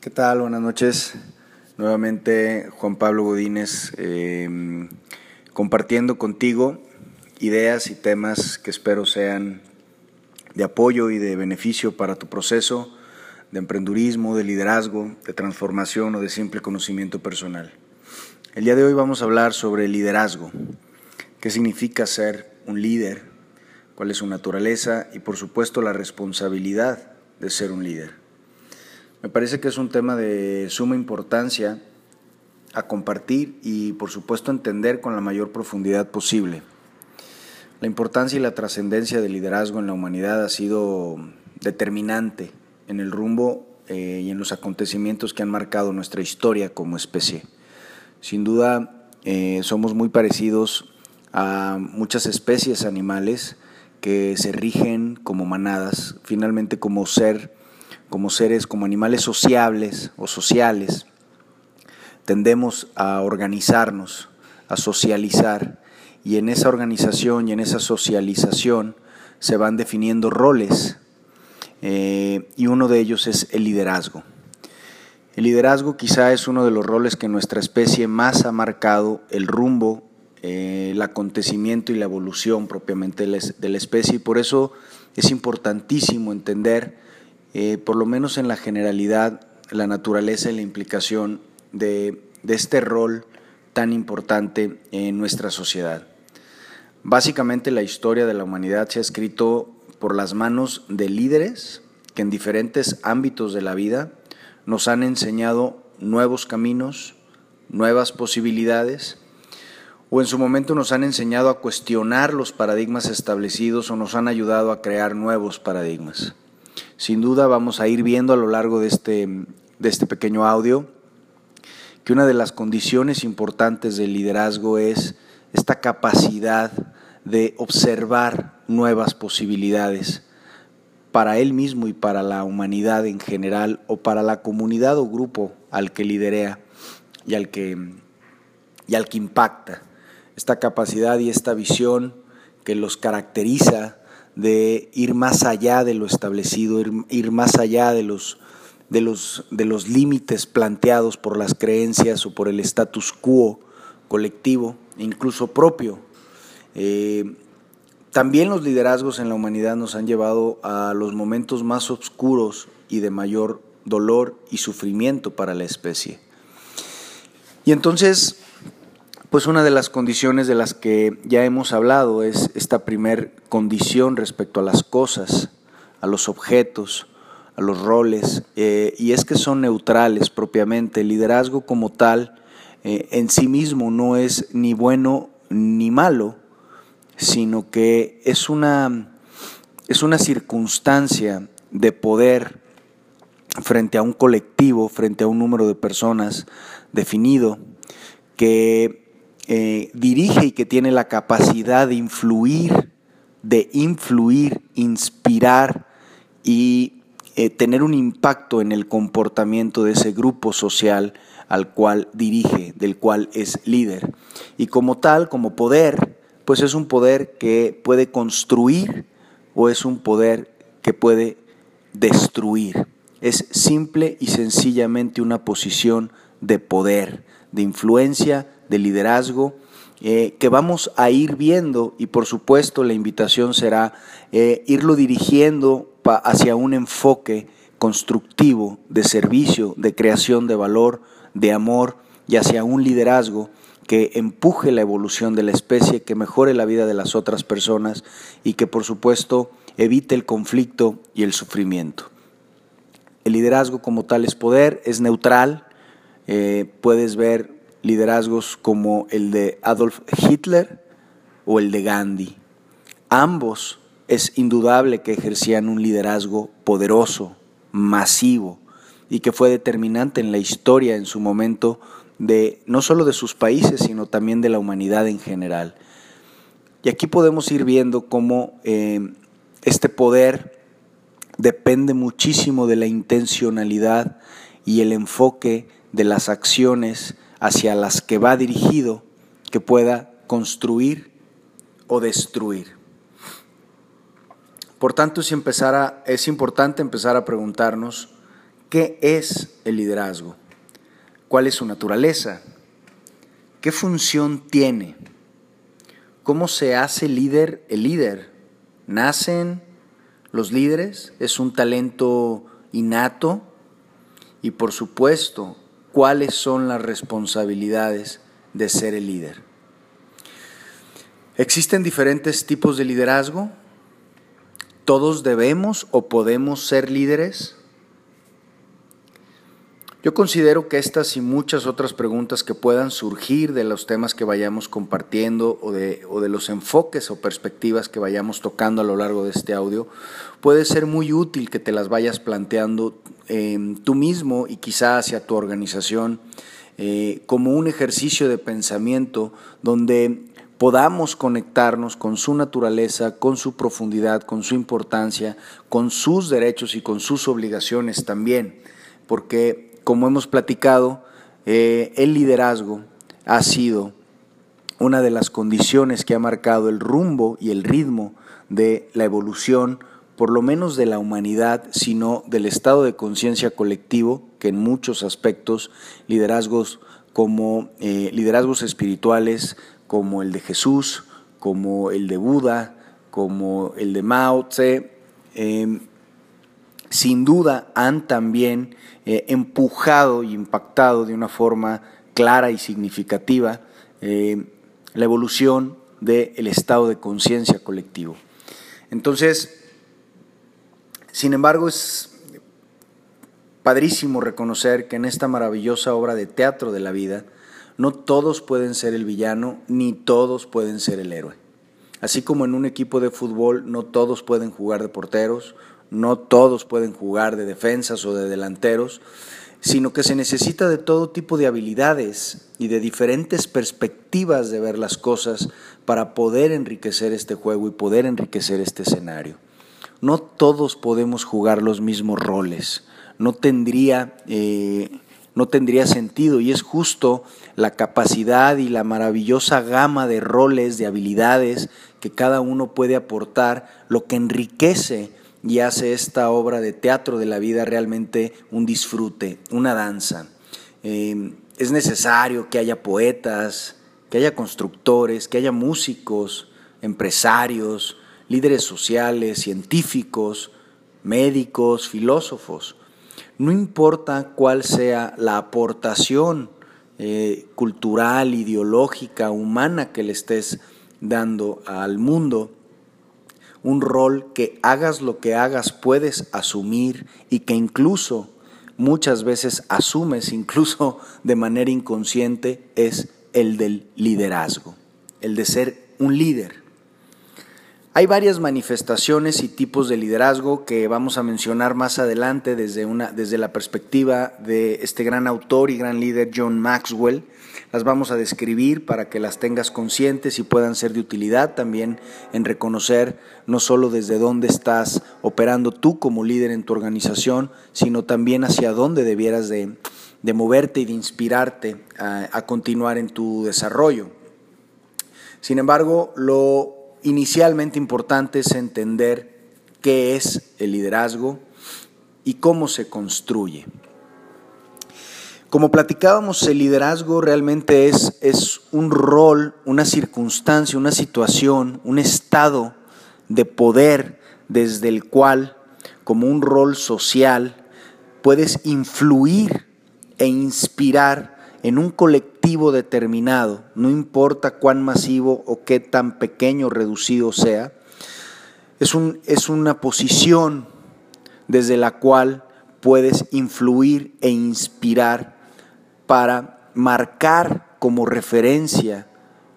¿Qué tal? Buenas noches. Nuevamente Juan Pablo Godínez em, compartiendo contigo ideas y temas que espero sean de apoyo y de beneficio para tu proceso de emprendurismo, de liderazgo, de transformación o de simple conocimiento personal. El día de hoy vamos a hablar sobre liderazgo, qué significa ser un líder, cuál es su naturaleza y por supuesto la responsabilidad de ser un líder. Me parece que es un tema de suma importancia a compartir y por supuesto entender con la mayor profundidad posible. La importancia y la trascendencia del liderazgo en la humanidad ha sido determinante en el rumbo eh, y en los acontecimientos que han marcado nuestra historia como especie. Sin duda eh, somos muy parecidos a muchas especies animales que se rigen como manadas, finalmente como ser como seres, como animales sociables o sociales, tendemos a organizarnos, a socializar, y en esa organización y en esa socialización se van definiendo roles, eh, y uno de ellos es el liderazgo. El liderazgo quizá es uno de los roles que nuestra especie más ha marcado el rumbo, eh, el acontecimiento y la evolución propiamente de la especie, y por eso es importantísimo entender eh, por lo menos en la generalidad, la naturaleza y la implicación de, de este rol tan importante en nuestra sociedad. Básicamente la historia de la humanidad se ha escrito por las manos de líderes que en diferentes ámbitos de la vida nos han enseñado nuevos caminos, nuevas posibilidades, o en su momento nos han enseñado a cuestionar los paradigmas establecidos o nos han ayudado a crear nuevos paradigmas. Sin duda vamos a ir viendo a lo largo de este, de este pequeño audio que una de las condiciones importantes del liderazgo es esta capacidad de observar nuevas posibilidades para él mismo y para la humanidad en general o para la comunidad o grupo al que liderea y al que, y al que impacta. Esta capacidad y esta visión que los caracteriza de ir más allá de lo establecido, ir, más allá de los, de los, de los límites planteados por las creencias o por el status quo colectivo, incluso propio. Eh, también los liderazgos en la humanidad nos han llevado a los momentos más oscuros y de mayor dolor y sufrimiento para la especie. Y entonces pues una de las condiciones de las que ya hemos hablado es esta primer condición respecto a las cosas, a los objetos, a los roles, eh, y es que son neutrales propiamente. El liderazgo como tal eh, en sí mismo no es ni bueno ni malo, sino que es una, es una circunstancia de poder frente a un colectivo, frente a un número de personas definido, que eh, dirige y que tiene la capacidad de influir, de influir, inspirar y eh, tener un impacto en el comportamiento de ese grupo social al cual dirige, del cual es líder. Y como tal, como poder, pues es un poder que puede construir o es un poder que puede destruir. Es simple y sencillamente una posición de poder, de influencia, de liderazgo eh, que vamos a ir viendo y por supuesto la invitación será eh, irlo dirigiendo hacia un enfoque constructivo de servicio, de creación de valor, de amor y hacia un liderazgo que empuje la evolución de la especie, que mejore la vida de las otras personas y que por supuesto evite el conflicto y el sufrimiento. El liderazgo como tal es poder, es neutral, eh, puedes ver liderazgos como el de Adolf Hitler o el de Gandhi. Ambos es indudable que ejercían un liderazgo poderoso, masivo, y que fue determinante en la historia en su momento de no solo de sus países, sino también de la humanidad en general. Y aquí podemos ir viendo cómo eh, este poder depende muchísimo de la intencionalidad y el enfoque de las acciones hacia las que va dirigido que pueda construir o destruir. Por tanto, empezar es importante empezar a preguntarnos ¿Qué es el liderazgo? ¿Cuál es su naturaleza? ¿Qué función tiene? ¿Cómo se hace líder el líder? ¿Nacen los líderes? ¿Es un talento innato? Y por supuesto, ¿cuáles son las responsabilidades de ser el líder? Existen diferentes tipos de liderazgo. ¿Todos debemos o podemos ser líderes? Yo considero que estas y muchas otras preguntas que puedan surgir de los temas que vayamos compartiendo o de, o de, los enfoques o perspectivas que vayamos tocando a lo largo de este audio, puede ser muy útil que te las vayas planteando eh, tú mismo y quizá hacia tu organización eh, como un ejercicio de pensamiento donde podamos conectarnos con su naturaleza, con su profundidad, con su importancia, con sus derechos y con sus obligaciones también, porque como hemos platicado, eh, el liderazgo ha sido una de las condiciones que ha marcado el rumbo y el ritmo de la evolución, por lo menos de la humanidad, sino del estado de conciencia colectivo, que en muchos aspectos, liderazgos como eh, liderazgos espirituales, como el de Jesús, como el de Buda, como el de Mao Tse, eh, sin duda han también eh, empujado y impactado de una forma clara y significativa eh, la evolución del estado de conciencia colectivo. Entonces, sin embargo, es padrísimo reconocer que en esta maravillosa obra de teatro de la vida, no todos pueden ser el villano, ni todos pueden ser el héroe. Así como en un equipo de fútbol no todos pueden jugar de porteros, no todos pueden jugar de defensas o de delanteros, sino que se necesita de todo tipo de habilidades y de diferentes perspectivas de ver las cosas para poder enriquecer este juego y poder enriquecer este escenario. No todos podemos jugar los mismos roles, no tendría, eh, no tendría sentido y es justo la capacidad y la maravillosa gama de roles, de habilidades que cada uno puede aportar, lo que enriquece y hace esta obra de teatro de la vida realmente un disfrute, una danza. Eh, es necesario que haya poetas, que haya constructores, que haya músicos, empresarios, líderes sociales, científicos, médicos, filósofos. No importa cuál sea la aportación eh, cultural, ideológica, humana que le estés dando al mundo, un rol que hagas lo que hagas puedes asumir y que incluso muchas veces asumes, incluso de manera inconsciente, es el del liderazgo, el de ser un líder. Hay varias manifestaciones y tipos de liderazgo que vamos a mencionar más adelante desde, una, desde la perspectiva de este gran autor y gran líder John Maxwell las vamos a describir para que las tengas conscientes y puedan ser de utilidad también en reconocer no solo desde dónde estás operando tú como líder en tu organización, sino también hacia dónde debieras de, moverte y de inspirarte a, a continuar en tu desarrollo. Sin embargo, lo inicialmente importante es entender qué es el liderazgo y cómo se construye. Como platicábamos, el liderazgo realmente es, es un rol, una circunstancia, una situación, un estado de poder desde el cual, como un rol social, puedes influir e inspirar en un colectivo determinado, no importa cuán masivo o qué tan pequeño o reducido sea, es, un, es una posición desde la cual puedes influir e inspirar para marcar como referencia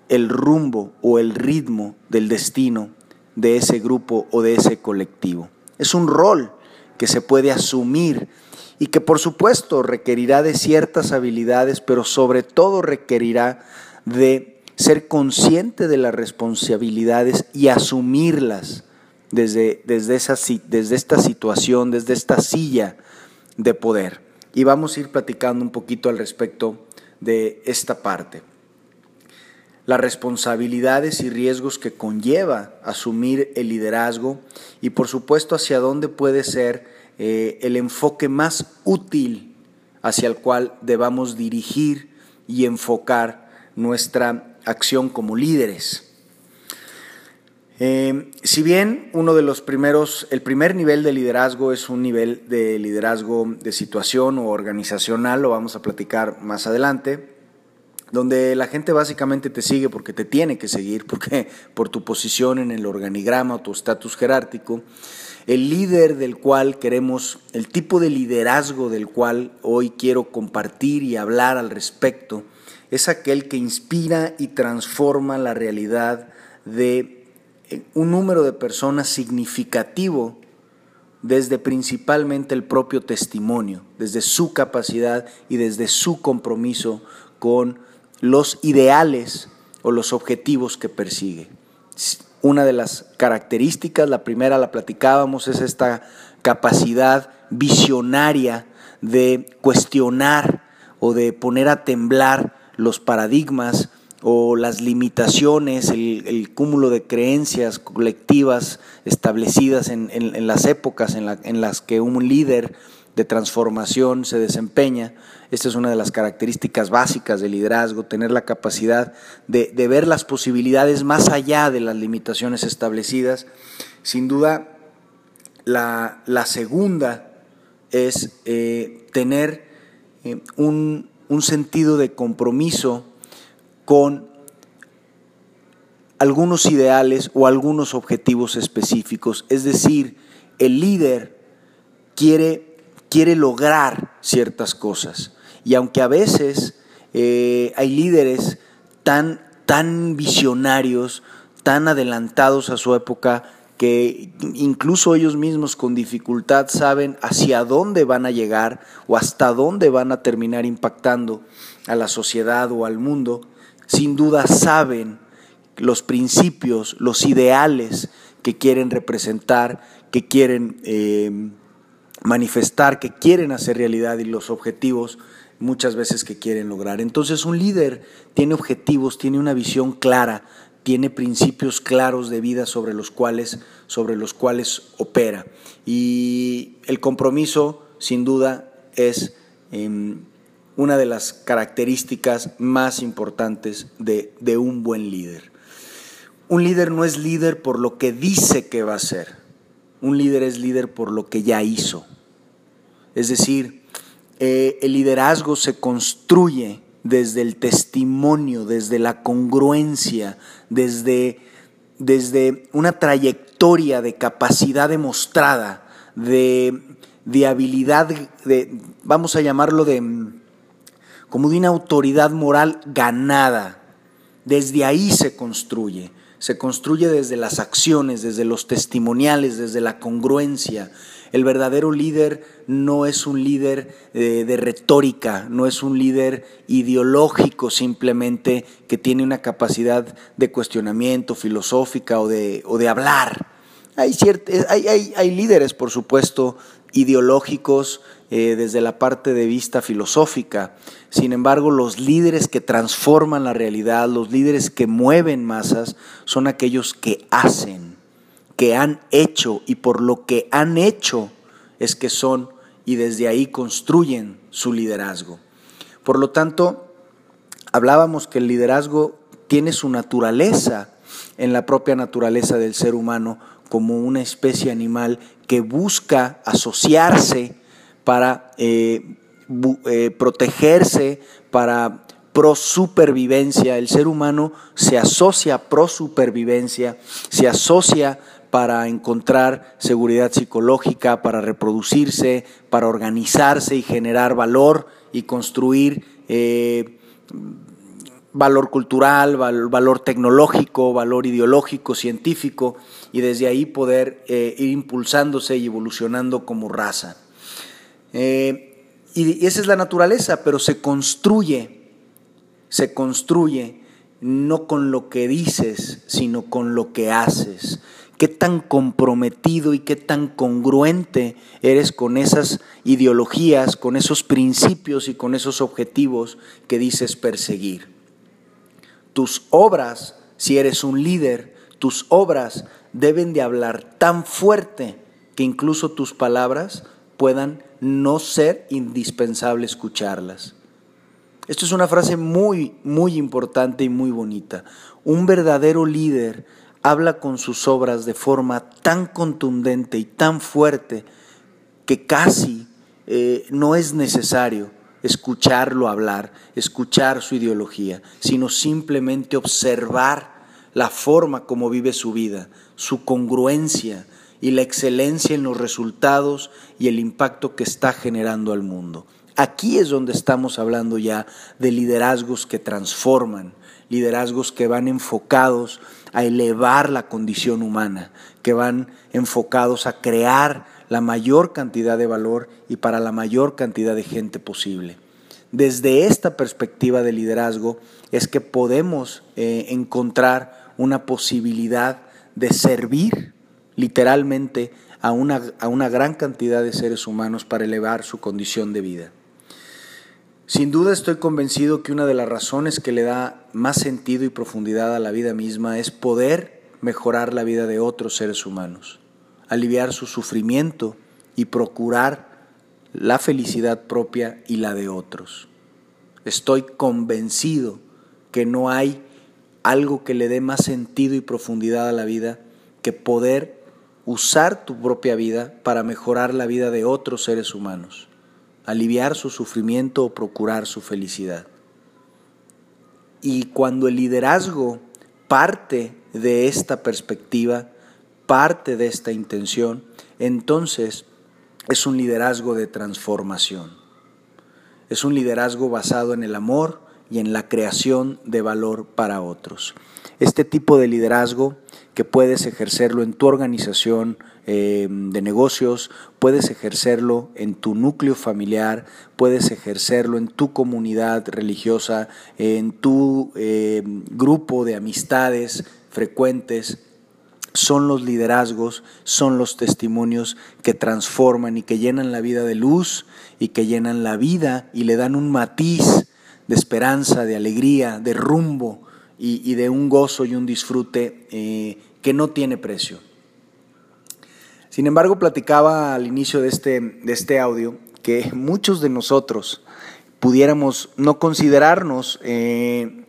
el rumbo o el ritmo del destino de ese grupo o de ese colectivo. Es un rol que se puede asumir y que por supuesto requerirá de ciertas habilidades, pero sobre todo requerirá de ser consciente de las responsabilidades y asumirlas desde, desde, esa, desde esta situación, desde esta silla de poder y vamos a ir platicando un poquito al respecto de esta parte. Las responsabilidades y riesgos que conlleva asumir el liderazgo y por supuesto hacia dónde puede ser eh, el enfoque más útil hacia el cual debamos dirigir y enfocar nuestra acción como líderes. Eh, si bien uno de los primeros, el primer nivel de liderazgo es un nivel de liderazgo de situación o organizacional, lo vamos a platicar más adelante, donde la gente básicamente te sigue porque te tiene que seguir, porque por tu posición en el organigrama o tu estatus jerárquico. El líder del cual queremos, el tipo de liderazgo del cual hoy quiero compartir y hablar al respecto, es aquel que inspira y transforma la realidad de un número de personas significativo desde principalmente el propio testimonio, desde su capacidad y desde su compromiso con los ideales o los objetivos que persigue. Una de las características, la primera la platicábamos, es esta capacidad visionaria de cuestionar o de poner a temblar los paradigmas o las limitaciones, el, cúmulo de creencias colectivas establecidas en, las épocas en, las que un líder de transformación se desempeña. Esta es una de las características básicas del liderazgo, tener la capacidad de, ver las posibilidades más allá de las limitaciones establecidas. Sin duda, la, segunda es eh, tener eh, un, un sentido de compromiso con algunos ideales o algunos objetivos específicos. Es decir, el líder quiere, quiere lograr ciertas cosas. Y aunque a veces eh, hay líderes tan, tan visionarios, tan adelantados a su época, que incluso ellos mismos con dificultad saben hacia dónde van a llegar o hasta dónde van a terminar impactando a la sociedad o al mundo, sin duda saben los principios, los ideales que quieren representar, que quieren eh, manifestar, que quieren hacer realidad y los objetivos muchas veces que quieren lograr. Entonces un líder tiene objetivos, tiene una visión clara, tiene principios claros de vida sobre los cuales, sobre los cuales opera. Y el compromiso, sin duda, es em, una de las características más importantes de, un buen líder. Un líder no es líder por lo que dice que va a ser, un líder es líder por lo que ya hizo. Es decir, eh, el liderazgo se construye desde el testimonio, desde la congruencia, desde, desde una trayectoria de capacidad demostrada, de, de habilidad, de, vamos a llamarlo de como de una autoridad moral ganada. Desde ahí se construye. Se construye desde las acciones, desde los testimoniales, desde la congruencia. El verdadero líder no es un líder eh, de retórica, no es un líder ideológico simplemente que tiene una capacidad de cuestionamiento filosófica o de, hablar. Hay, hay, hay, hay líderes, por supuesto, ideológicos eh, desde la parte de vista filosófica. Sin embargo, los líderes que transforman la realidad, los líderes que mueven masas, son aquellos que hacen, que han hecho y por lo que han hecho es que son y desde ahí construyen su liderazgo. Por lo tanto, hablábamos que el liderazgo tiene su naturaleza en la propia naturaleza del ser humano como una especie animal que busca asociarse para eh, eh, protegerse, para pro supervivencia. El ser humano se asocia pro supervivencia, se asocia para encontrar seguridad psicológica, para reproducirse, para organizarse y generar valor y construir eh, valor cultural, valor tecnológico, valor ideológico, científico, y desde ahí poder ir impulsándose y evolucionando como raza. Eh, y esa es la naturaleza, pero se construye, se construye no con lo que dices, sino con lo que haces. Qué tan comprometido y qué tan congruente eres con esas ideologías, con esos principios y con esos objetivos que dices perseguir. Tus obras, si eres un líder, tus obras deben de hablar tan fuerte que incluso tus palabras puedan no ser indispensable escucharlas. Esto es una frase muy, muy importante y muy bonita. Un verdadero líder habla con sus obras de forma tan contundente y tan fuerte que casi eh, no es necesario escucharlo hablar, escuchar su ideología, sino simplemente observar la forma como vive su vida, su congruencia y la excelencia en los resultados y el impacto que está generando al mundo. Aquí es donde estamos hablando ya de liderazgos que transforman, liderazgos que van enfocados a elevar la condición humana, que van enfocados a crear la mayor cantidad de valor y para la mayor cantidad de gente posible. Desde esta perspectiva de liderazgo es que podemos eh, encontrar una posibilidad de servir literalmente a una, a una gran cantidad de seres humanos para elevar su condición de vida. Sin duda estoy convencido que una de las razones que le da más sentido y profundidad a la vida misma es poder mejorar la vida de otros seres humanos aliviar su sufrimiento y procurar la felicidad propia y la de otros. Estoy convencido que no hay algo que le dé más sentido y profundidad a la vida que poder usar tu propia vida para mejorar la vida de otros seres humanos, aliviar su sufrimiento o procurar su felicidad. Y cuando el liderazgo parte de esta perspectiva, parte de esta intención, entonces es un liderazgo de transformación. Es un liderazgo basado en el amor y en la creación de valor para otros. Este tipo de liderazgo que puedes ejercerlo en tu organización eh, de negocios, puedes ejercerlo en tu núcleo familiar, puedes ejercerlo en tu comunidad religiosa, en tu eh, grupo de amistades frecuentes, son los liderazgos, son los testimonios que transforman y que llenan la vida de luz y que llenan la vida y le dan un matiz de esperanza, de alegría, de rumbo y, de un gozo y un disfrute eh, que no tiene precio. Sin embargo, platicaba al inicio de este, de este audio que muchos de nosotros pudiéramos no considerarnos eh,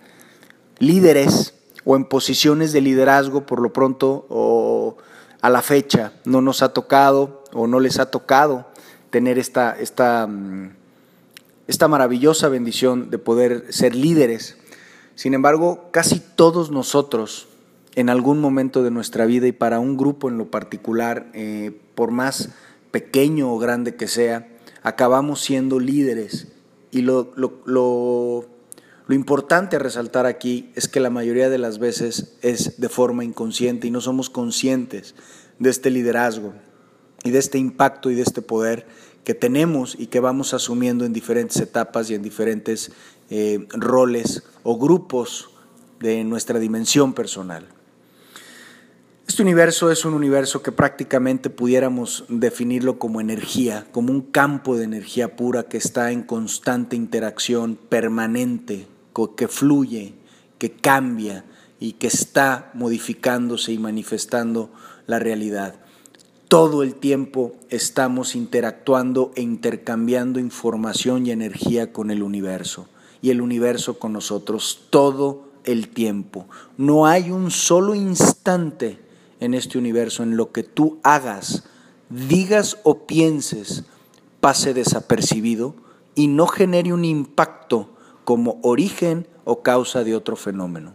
líderes, o en posiciones de liderazgo por lo pronto o a la fecha no nos ha tocado o no les ha tocado tener esta, esta, mm, esta maravillosa bendición de poder ser líderes. Sin embargo, casi todos nosotros en algún momento de nuestra vida y para un grupo en lo particular, eh, por más pequeño o grande que sea, acabamos siendo líderes. Y lo, lo lo importante a resaltar aquí es que la mayoría de las veces es de forma inconsciente y no somos conscientes de este liderazgo y de este impacto y de este poder que tenemos y que vamos asumiendo en diferentes etapas y en diferentes eh, roles o grupos de nuestra dimensión personal. Este universo es un universo que prácticamente pudiéramos definirlo como energía, como un campo de energía pura que está en constante interacción permanente que fluye, que cambia y que está modificándose y manifestando la realidad. Todo el tiempo estamos interactuando e intercambiando información y energía con el universo y el universo con nosotros todo el tiempo. No hay un solo instante en este universo en lo que tú hagas, digas o pienses pase desapercibido y no genere un impacto como origen o causa de otro fenómeno.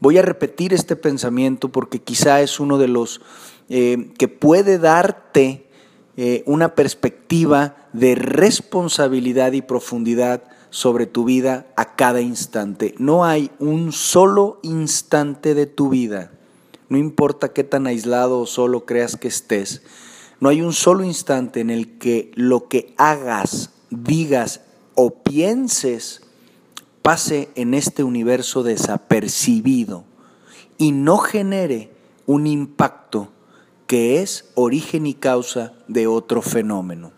Voy a repetir este pensamiento porque quizá es uno de los eh, que puede darte eh, una perspectiva de responsabilidad y profundidad sobre tu vida a cada instante. No hay un solo instante de tu vida, no importa qué tan aislado o solo creas que estés, no hay un solo instante en el que lo que hagas, digas o pienses pase en este universo desapercibido y no genere un impacto que es origen y causa de otro fenómeno.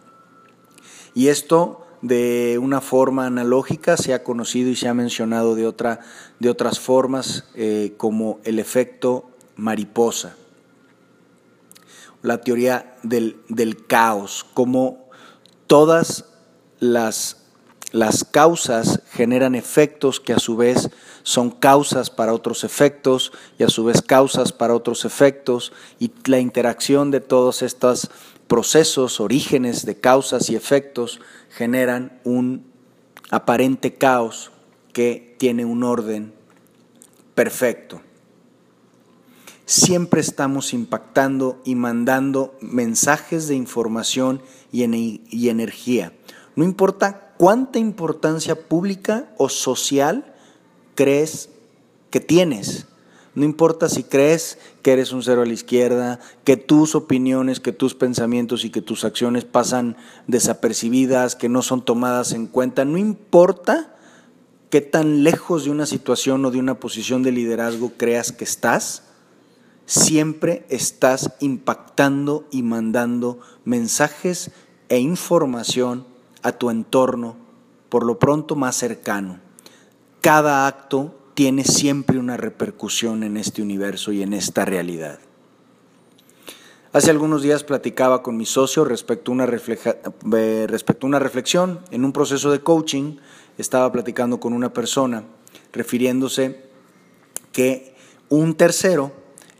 Y esto de una forma analógica se ha conocido y se ha mencionado de, otra, de otras formas eh, como el efecto mariposa. la teoría del, del caos, como todas las, las causas generan efectos que a su vez son causas para otros efectos y a su vez causas para otros efectos y la interacción de todos estos procesos, orígenes de causas y efectos generan un aparente caos que tiene un orden perfecto. Siempre estamos impactando y mandando mensajes de información y, energía. No importa cuánta importancia pública o social crees que tienes. No importa si crees que eres un cero a la izquierda, que tus opiniones, que tus pensamientos y que tus acciones pasan desapercibidas, que no son tomadas en cuenta. No importa qué tan lejos de una situación o de una posición de liderazgo creas que estás, siempre estás impactando y mandando mensajes e información a tu entorno, por lo pronto más cercano. Cada acto tiene siempre una repercusión en este universo y en esta realidad. Hace algunos días platicaba con mi socio respecto a, una eh, respecto una reflexión. En un proceso de coaching estaba platicando con una persona refiriéndose que un tercero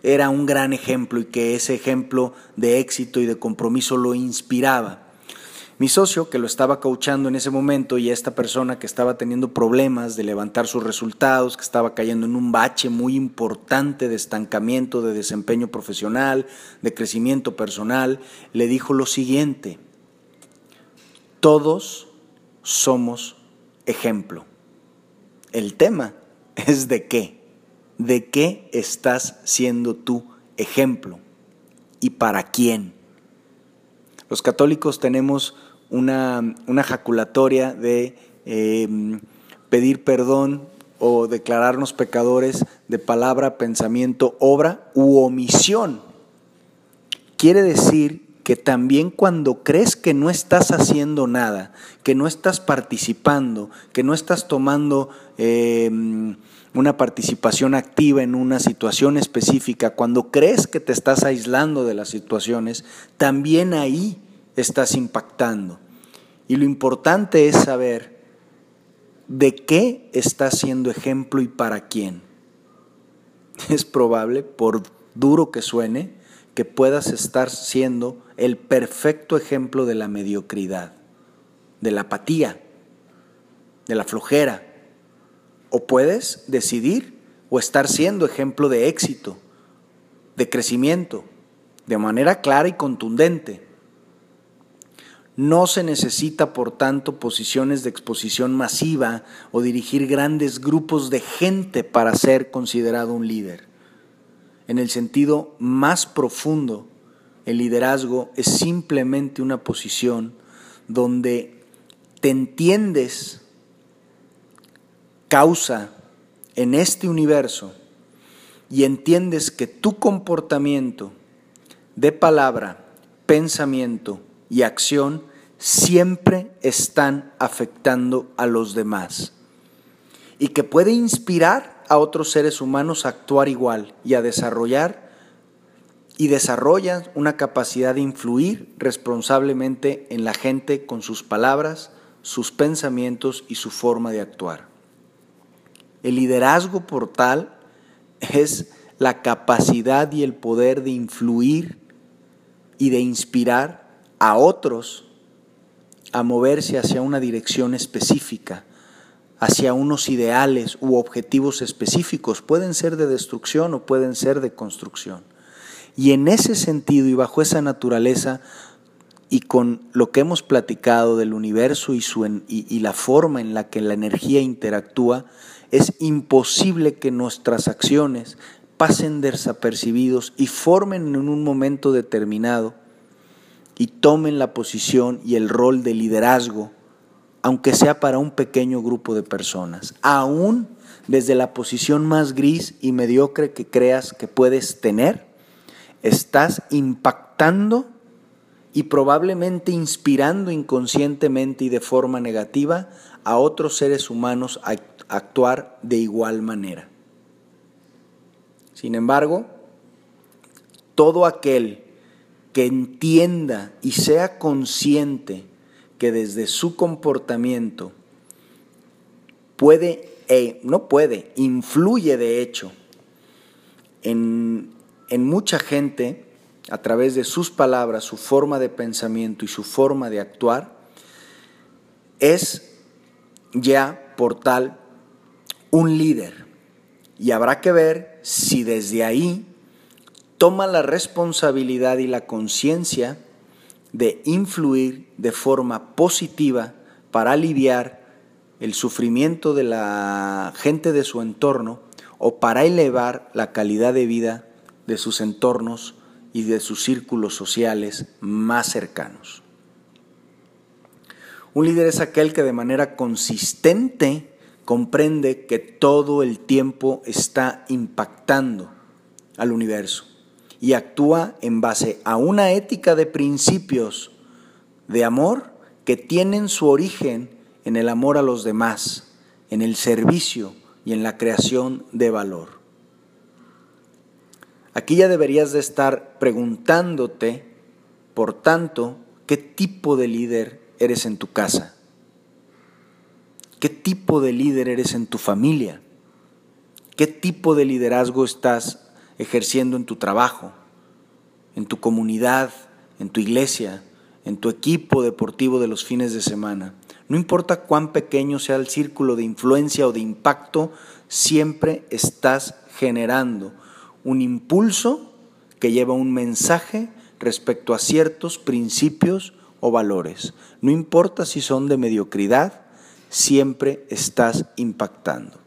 era un gran ejemplo y que ese ejemplo de éxito y de compromiso lo inspiraba. Mi socio, que lo estaba coachando en ese momento, y esta persona que estaba teniendo problemas de levantar sus resultados, que estaba cayendo en un bache muy importante de estancamiento, de desempeño profesional, de crecimiento personal, le dijo lo siguiente, todos somos ejemplo. El tema es de qué, de qué estás siendo tú ejemplo y para quién. Los católicos tenemos una, jaculatoria de eh, pedir perdón o declararnos pecadores de palabra, pensamiento, obra u omisión. Quiere decir que también cuando crees que no estás haciendo nada, que no estás participando, que no estás tomando eh, una participación activa en una situación específica, cuando crees que te estás aislando de las situaciones, también ahí estás impactando. Y lo importante es saber de qué estás siendo ejemplo y para quién. Es probable, por duro que suene, que puedas estar siendo el perfecto ejemplo de la mediocridad, de la apatía, de la flojera, o puedes decidir o estar siendo ejemplo de éxito, de crecimiento, de manera clara y contundente. No se necesita, por tanto, posiciones de exposición masiva o dirigir grandes grupos de gente para ser considerado un líder. En el sentido más profundo, el liderazgo es simplemente una posición donde te entiendes causa en este universo y entiendes que tu comportamiento de palabra, pensamiento y acción siempre están afectando a los demás y que puede inspirar a otros seres humanos a actuar igual y a desarrollar y desarrolla una capacidad de influir responsablemente en la gente con sus palabras, sus pensamientos y su forma de actuar. El liderazgo por tal es la capacidad y el poder de influir y de inspirar a otros a moverse hacia una dirección específica, hacia unos ideales u objetivos específicos. Pueden ser de destrucción o pueden ser de construcción. Y en ese sentido y bajo esa naturaleza y con lo que hemos platicado del universo y, su, y, la forma en la que la energía interactúa, es imposible que nuestras acciones pasen desapercibidos y formen en un momento determinado y tomen la posición y el rol de liderazgo, aunque sea para un pequeño grupo de personas, aún desde la posición más gris y mediocre que creas que puedes tener, estás impactando y probablemente inspirando inconscientemente y de forma negativa a otros seres humanos a actuar de igual manera. Sin embargo, todo aquel que entienda y sea consciente que desde su comportamiento puede, e no puede, influye de hecho en, en mucha gente a través de sus palabras, su forma de pensamiento y su forma de actuar, es ya por tal un líder. Y habrá que ver si desde ahí toma la responsabilidad y la conciencia de influir de forma positiva para aliviar el sufrimiento de la gente de su entorno o para elevar la calidad de vida de sus entornos y de sus círculos sociales más cercanos. Un líder es aquel que de manera consistente comprende que todo el tiempo está impactando al universo y actúa en base a una ética de principios de amor que tienen su origen en el amor a los demás, en el servicio y en la creación de valor. Aquí ya deberías de estar preguntándote, por tanto, qué tipo de líder eres en tu casa? ¿Qué tipo de líder eres en tu familia? ¿Qué tipo de liderazgo estás ejerciendo en tu trabajo, en tu comunidad, en tu iglesia, en tu equipo deportivo de los fines de semana? No importa cuán pequeño sea el círculo de influencia o de impacto, siempre estás generando un impulso que lleva un mensaje respecto a ciertos principios o valores. No importa si son de mediocridad, siempre estás impactando.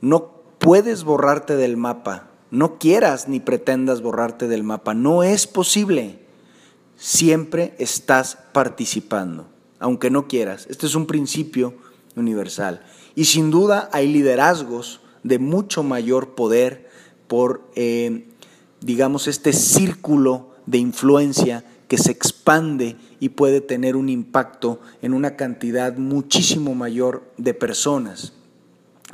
No puedes borrarte del mapa, no quieras ni pretendas borrarte del mapa, no es posible. Siempre estás participando, aunque no quieras. Este es un principio universal. Y sin duda hay liderazgos de mucho mayor poder por, eh, digamos, este círculo de influencia que se expande y puede tener un impacto en una cantidad muchísimo mayor de personas.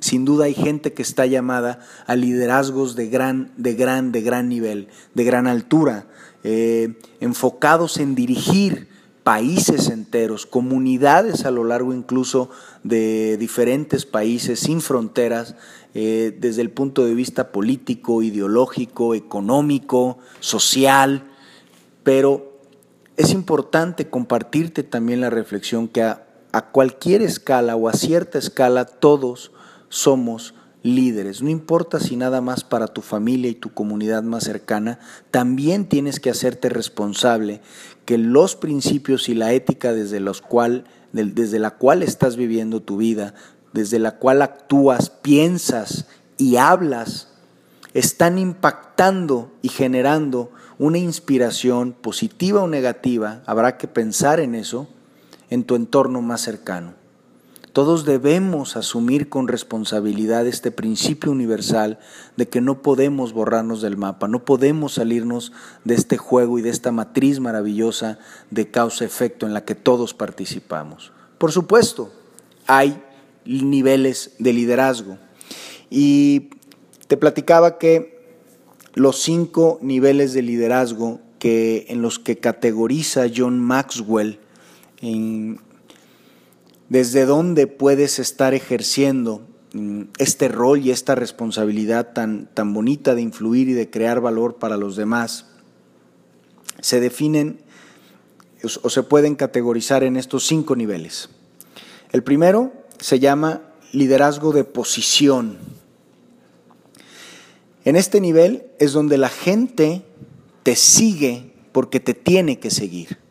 Sin duda hay gente que está llamada a liderazgos de gran, de gran, de gran nivel, de gran altura, eh, enfocados en dirigir países enteros, comunidades a lo largo incluso de diferentes países sin fronteras, eh, desde el punto de vista político, ideológico, económico, social, pero es importante compartirte también la reflexión que a, cualquier escala o a cierta escala todos somos líderes. No importa si nada más para tu familia y tu comunidad más cercana, también tienes que hacerte responsable que los principios y la ética desde, los cual, desde la cual estás viviendo tu vida, desde la cual actúas, piensas y hablas, están impactando y generando una inspiración positiva o negativa, habrá que pensar en eso, en tu entorno más cercano. Todos debemos asumir con responsabilidad este principio universal de que no podemos borrarnos del mapa, no podemos salirnos de este juego y de esta matriz maravillosa de causa-efecto en la que todos participamos. Por supuesto, hay niveles de liderazgo. Y te platicaba que los cinco niveles de liderazgo que, en los que categoriza John Maxwell, desde dónde puedes estar ejerciendo mm, este rol y esta responsabilidad tan, tan bonita de influir y de crear valor para los demás, se definen o se pueden categorizar en estos cinco niveles. El primero se llama liderazgo de posición. En este nivel es donde la gente te sigue porque te tiene que seguir.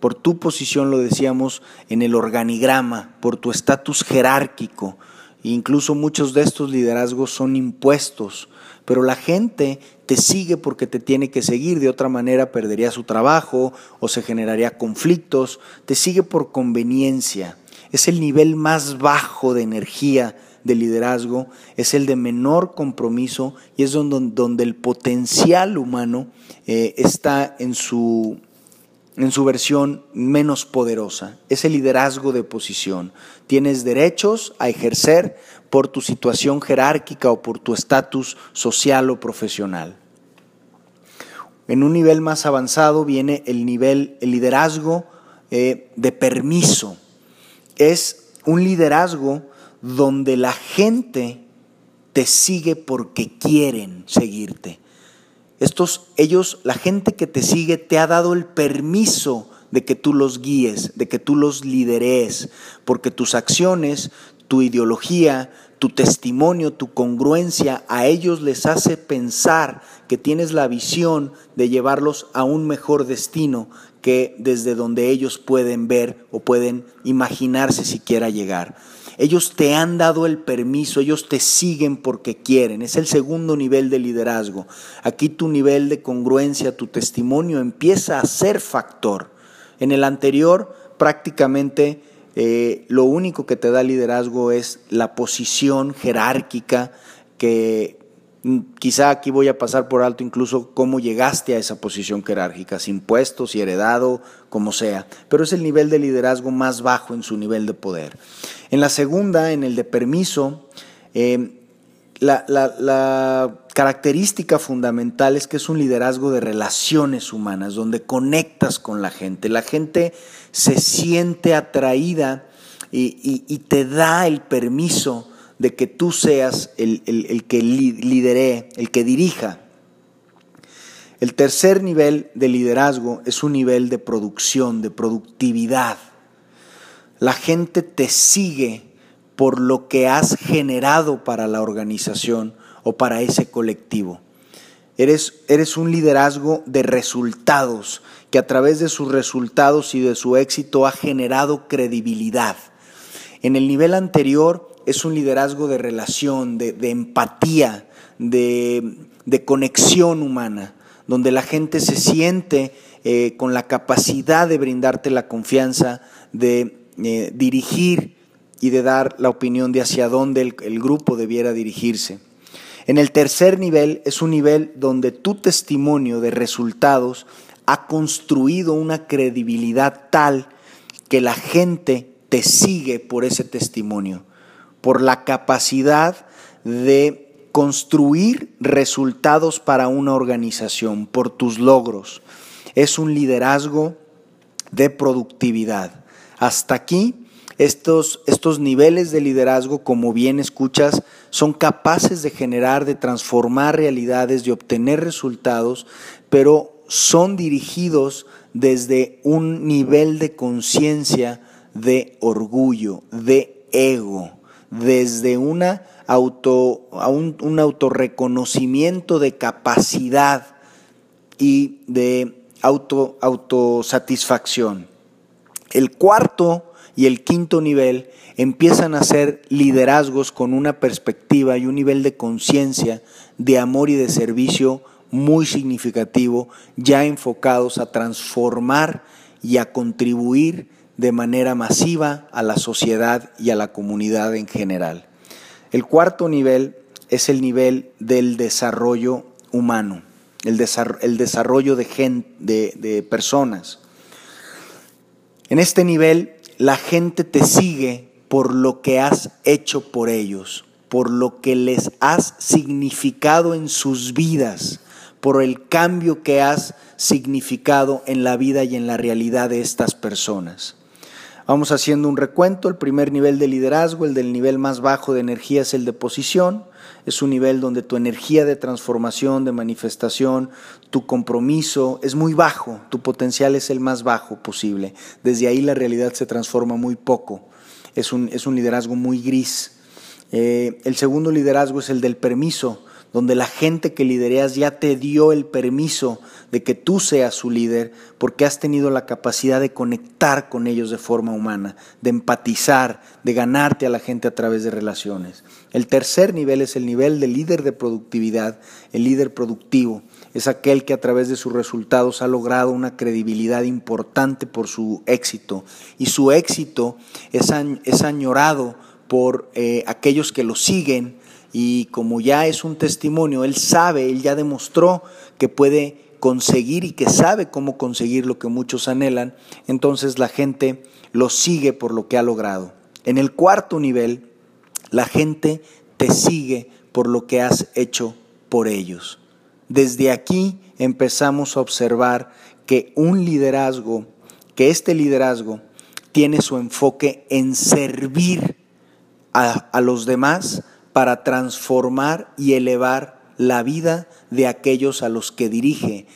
Por tu posición, lo decíamos, en el organigrama, por tu estatus jerárquico. Incluso muchos de estos liderazgos son impuestos, pero la gente te sigue porque te tiene que seguir, de otra manera perdería su trabajo o se generaría conflictos, te sigue por conveniencia. Es el nivel más bajo de energía de liderazgo, es el de menor compromiso y es donde, el potencial humano eh, está en su, en su versión menos poderosa. Es el liderazgo de posición. Tienes derechos a ejercer por tu situación jerárquica o por tu estatus social o profesional. En un nivel más avanzado viene el nivel, el liderazgo eh, de permiso. Es un liderazgo donde la gente te sigue porque quieren seguirte. Estos, ellos, la gente que te sigue te ha dado el permiso de que tú los guíes, de que tú los lideres, porque tus acciones, tu ideología, tu testimonio, tu congruencia, a ellos les hace pensar que tienes la visión de llevarlos a un mejor destino que desde donde ellos pueden ver o pueden imaginarse siquiera llegar. Ellos te han dado el permiso, ellos te siguen porque quieren. Es el segundo nivel de liderazgo. Aquí tu nivel de congruencia, tu testimonio empieza a ser factor. En el anterior prácticamente eh, lo único que te da liderazgo es la posición jerárquica que quizá aquí voy a pasar por alto incluso cómo llegaste a esa posición jerárquica, sin puestos y heredado, como sea, pero es el nivel de liderazgo más bajo en su nivel de poder. En la segunda, en el de permiso, la, la, característica fundamental es que es un liderazgo de relaciones humanas, donde conectas con la gente. La gente se siente atraída y, te da el permiso de que tú seas el, el que lidere, el que dirija. El tercer nivel de liderazgo es un nivel de producción, de productividad. La gente te sigue por lo que has generado para la organización o para ese colectivo. Eres, eres un liderazgo de resultados que a través de sus resultados y de su éxito ha generado credibilidad. En el nivel anterior es un liderazgo de relación, de, empatía, de, conexión humana, donde la gente se siente eh, con la capacidad de brindarte la confianza, de eh, dirigir y de dar la opinión de hacia dónde el, el grupo debiera dirigirse. En el tercer nivel es un nivel donde tu testimonio de resultados ha construido una credibilidad tal que la gente te sigue por ese testimonio, por la capacidad de construir resultados para una organización, por tus logros. Es un liderazgo de productividad. Hasta aquí estos, estos niveles de liderazgo, como bien escuchas, son capaces de generar, de transformar realidades, de obtener resultados, pero son dirigidos desde un nivel de conciencia de orgullo, de ego, desde una auto, un, un autorreconocimiento de capacidad y de auto, autosatisfacción. El cuarto y el quinto nivel empiezan a ser liderazgos con una perspectiva y un nivel de conciencia, de amor y de servicio muy significativo, ya enfocados a transformar y a contribuir de manera masiva a la sociedad y a la comunidad en general. El cuarto nivel es el nivel del desarrollo humano, el, desarrollo de, de personas. En este nivel la gente te sigue por lo que has hecho por ellos, por lo que les has significado en sus vidas, por el cambio que has significado en la vida y en la realidad de estas personas. Vamos haciendo un recuento. El primer nivel de liderazgo, el del nivel más bajo de energía es el de posición es un nivel donde tu energía de transformación, de manifestación, tu compromiso es muy bajo, tu potencial es el más bajo posible. Desde ahí la realidad se transforma muy poco, es un, es un liderazgo muy gris. Eh, el segundo liderazgo es el del permiso, donde la gente que lidereas ya te dio el permiso de que tú seas su líder, porque has tenido la capacidad de conectar con ellos de forma humana, de empatizar, de ganarte a la gente a través de relaciones. El tercer nivel es el nivel del líder de productividad, el líder productivo. Es aquel que a través de sus resultados ha logrado una credibilidad importante por su éxito. Y su éxito es, añorado por eh, aquellos que lo siguen, y como ya es un testimonio, él sabe, él ya demostró que puede conseguir y que sabe cómo conseguir lo que muchos anhelan, entonces la gente lo sigue por lo que ha logrado. En el cuarto nivel, la gente te sigue por lo que has hecho por ellos. Desde aquí empezamos a observar que un liderazgo, que este liderazgo tiene su enfoque en servir a, a los demás para transformar y elevar la vida de aquellos a los que dirige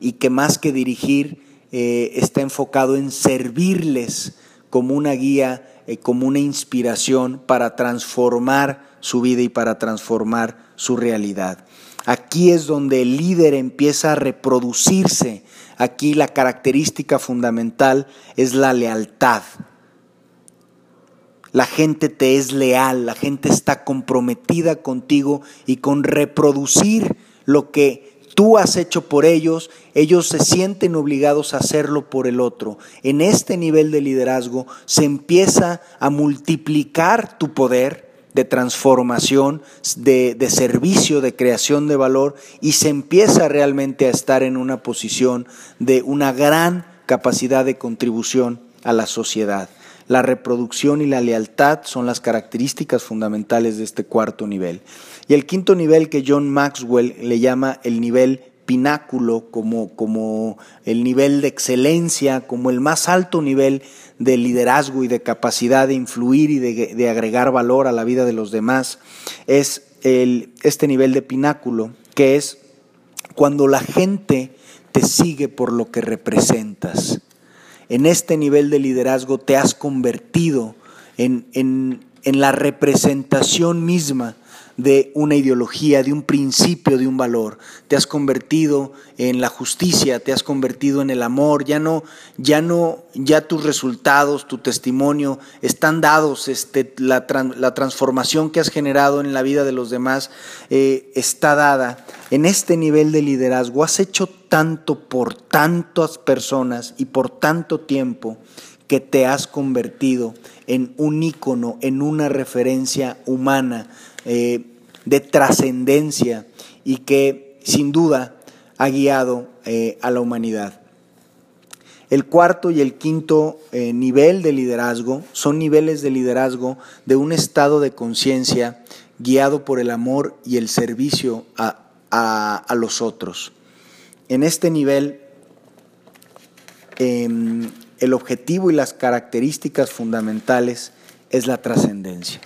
y que más que dirigir eh, está enfocado en servirles como una guía, eh, como una inspiración para transformar su vida y para transformar su realidad. Aquí es donde el líder empieza a reproducirse. Aquí la característica fundamental es la lealtad. La gente te es leal, la gente está comprometida contigo y con reproducir lo que tú has hecho por ellos, ellos se sienten obligados a hacerlo por el otro. En este nivel de liderazgo se empieza a multiplicar tu poder de transformación, de, de, servicio, de creación de valor y se empieza realmente a estar en una posición de una gran capacidad de contribución a la sociedad. La reproducción y la lealtad son las características fundamentales de este cuarto nivel. Y el quinto nivel que John Maxwell le llama el nivel pináculo, como, como el nivel de excelencia, como el más alto nivel de liderazgo y de capacidad de influir y de, agregar valor a la vida de los demás, es este nivel de pináculo, que es cuando la gente te sigue por lo que representas en este nivel de liderazgo te has convertido en, en, en la representación misma de una ideología, de un principio, de un valor. Te has convertido en la justicia, te has convertido en el amor. Ya no, ya no, ya tus resultados, tu testimonio están dados. Este, la, la transformación que has generado en la vida de los demás eh, está dada. En este nivel de liderazgo has hecho tanto por tantas personas y por tanto tiempo que te has convertido en un ícono, en una referencia humana eh, de trascendencia y que sin duda ha guiado eh, a la humanidad. El cuarto y el quinto eh, nivel de liderazgo son niveles de liderazgo de un estado de conciencia guiado por el amor y el servicio a, a, los otros. En este nivel, em, el objetivo y las características fundamentales es la trascendencia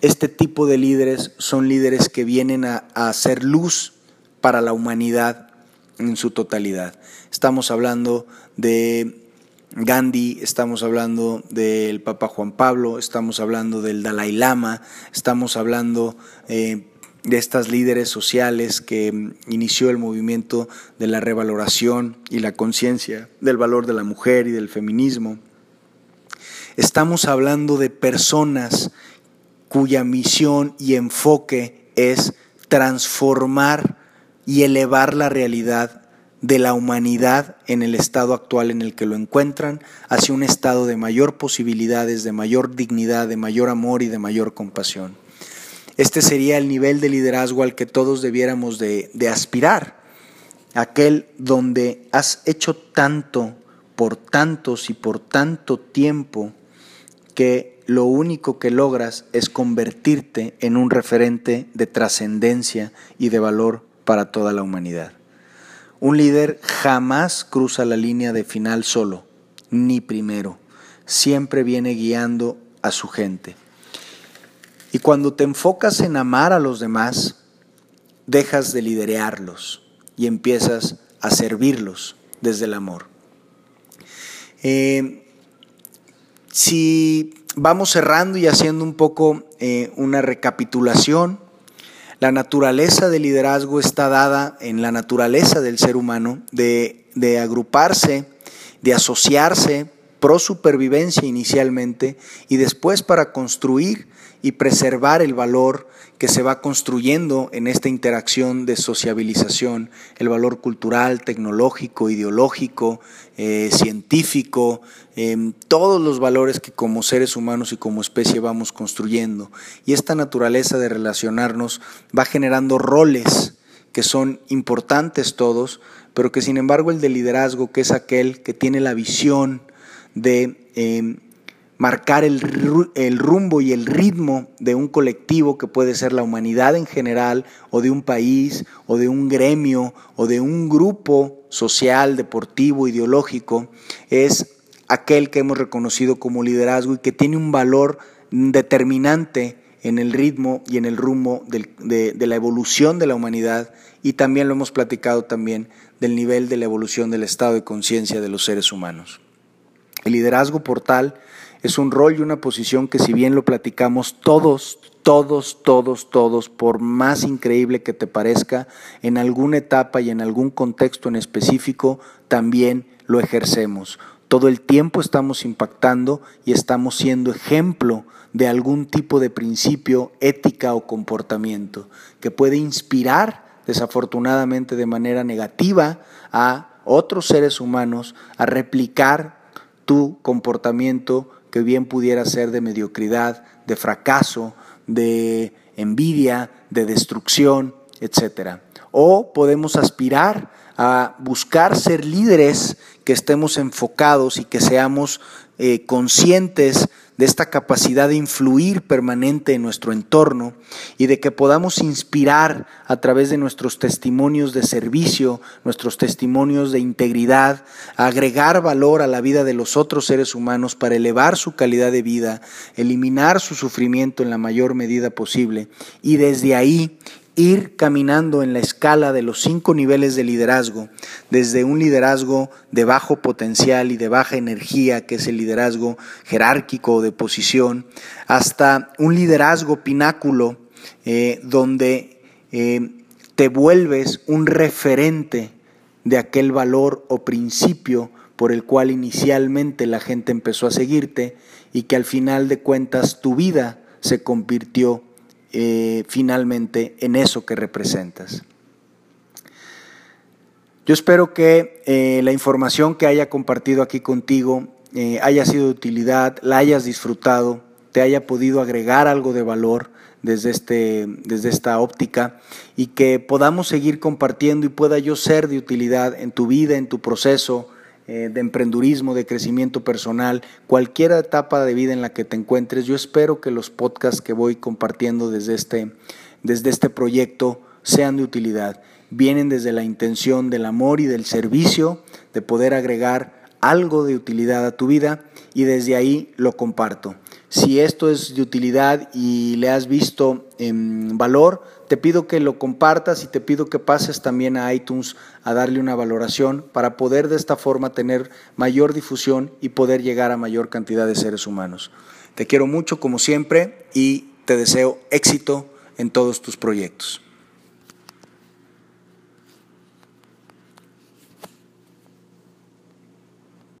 este tipo de líderes son líderes que vienen a, hacer luz para la humanidad en su totalidad. Estamos hablando de Gandhi, estamos hablando del Papa Juan Pablo, estamos hablando del Dalai Lama, estamos hablando eh, de estas líderes sociales que inició el movimiento de la revaloración y la conciencia del valor de la mujer y del feminismo. Estamos hablando de personas cuya misión y enfoque es transformar y elevar la realidad de la humanidad en el estado actual en el que lo encuentran hacia un estado de mayor posibilidades, de mayor dignidad, de mayor amor y de mayor compasión. Este sería el nivel de liderazgo al que todos debiéramos de, de aspirar, aquel donde has hecho tanto por tantos y por tanto tiempo que lo único que logras es convertirte en un referente de trascendencia y de valor para toda la humanidad. Un líder jamás cruza la línea de final solo, ni primero. Siempre viene guiando a su gente. Y cuando te enfocas en amar a los demás, dejas de liderearlos y empiezas a servirlos desde el amor. Eh, si vamos cerrando y haciendo un poco eh, una recapitulación. La naturaleza del liderazgo está dada en la naturaleza del ser humano de, de agruparse, de asociarse pro supervivencia inicialmente y después para construir y preservar el valor que se va construyendo en esta interacción de sociabilización, el valor cultural, tecnológico, ideológico, eh, científico, em, todos los valores que como seres humanos y como especie vamos construyendo. Y esta naturaleza de relacionarnos va generando roles que son importantes todos, pero que sin embargo el de liderazgo, que es aquel que tiene la visión de em, marcar el, rumbo y el ritmo de un colectivo que puede ser la humanidad en general, o de un país, o de un gremio, o de un grupo social, deportivo, ideológico, es aquel que hemos reconocido como liderazgo y que tiene un valor determinante en el ritmo y en el rumbo de, de la evolución de la humanidad y también lo hemos platicado también del nivel de la evolución del estado de conciencia de los seres humanos. El liderazgo por tal es un rol y una posición que si bien lo platicamos todos, todos, todos, todos, por más increíble que te parezca, en alguna etapa y en algún contexto en específico, también lo ejercemos. Todo el tiempo estamos impactando y estamos siendo ejemplo de algún tipo de principio, ética o comportamiento que puede inspirar, desafortunadamente de manera negativa, a otros seres humanos a replicar tu comportamiento que bien pudiera ser de mediocridad, de fracaso, de envidia, de destrucción, etc. O podemos aspirar a buscar ser líderes que estemos enfocados y que seamos eh, conscientes de esta capacidad de influir permanente en nuestro entorno y de que podamos inspirar a través de nuestros testimonios de servicio, nuestros testimonios de integridad, agregar valor a la vida de los otros seres humanos para elevar su calidad de vida, eliminar su sufrimiento en la mayor medida posible. Y desde ahí ir caminando en la escala de los cinco niveles de liderazgo, desde un liderazgo de bajo potencial y de baja energía, que es el liderazgo jerárquico de posición, hasta un liderazgo pináculo eh, donde eh, te vuelves un referente de aquel valor o principio por el cual inicialmente la gente empezó a seguirte y que al final de cuentas tu vida se convirtió eh, finalmente en eso que representas. Yo espero que eh, la información que haya compartido aquí contigo eh, haya sido de utilidad, la hayas disfrutado, te haya podido agregar algo de valor desde, este, desde esta óptica y que podamos seguir compartiendo y pueda yo ser de utilidad en tu vida, en tu proceso, eh, de emprendurismo, de crecimiento personal, cualquier etapa de vida en la que te encuentres, yo espero que los podcasts que voy compartiendo desde este, desde este proyecto sean de utilidad. Vienen desde la intención del amor y del servicio, de poder agregar algo de utilidad a tu vida y desde ahí lo comparto. Si esto es de utilidad y le has visto en valor, te pido que lo compartas y te pido que pases también a iTunes a darle una valoración para poder de esta forma tener mayor difusión y poder llegar a mayor cantidad de seres humanos. Te quiero mucho como siempre y te deseo éxito en todos tus proyectos.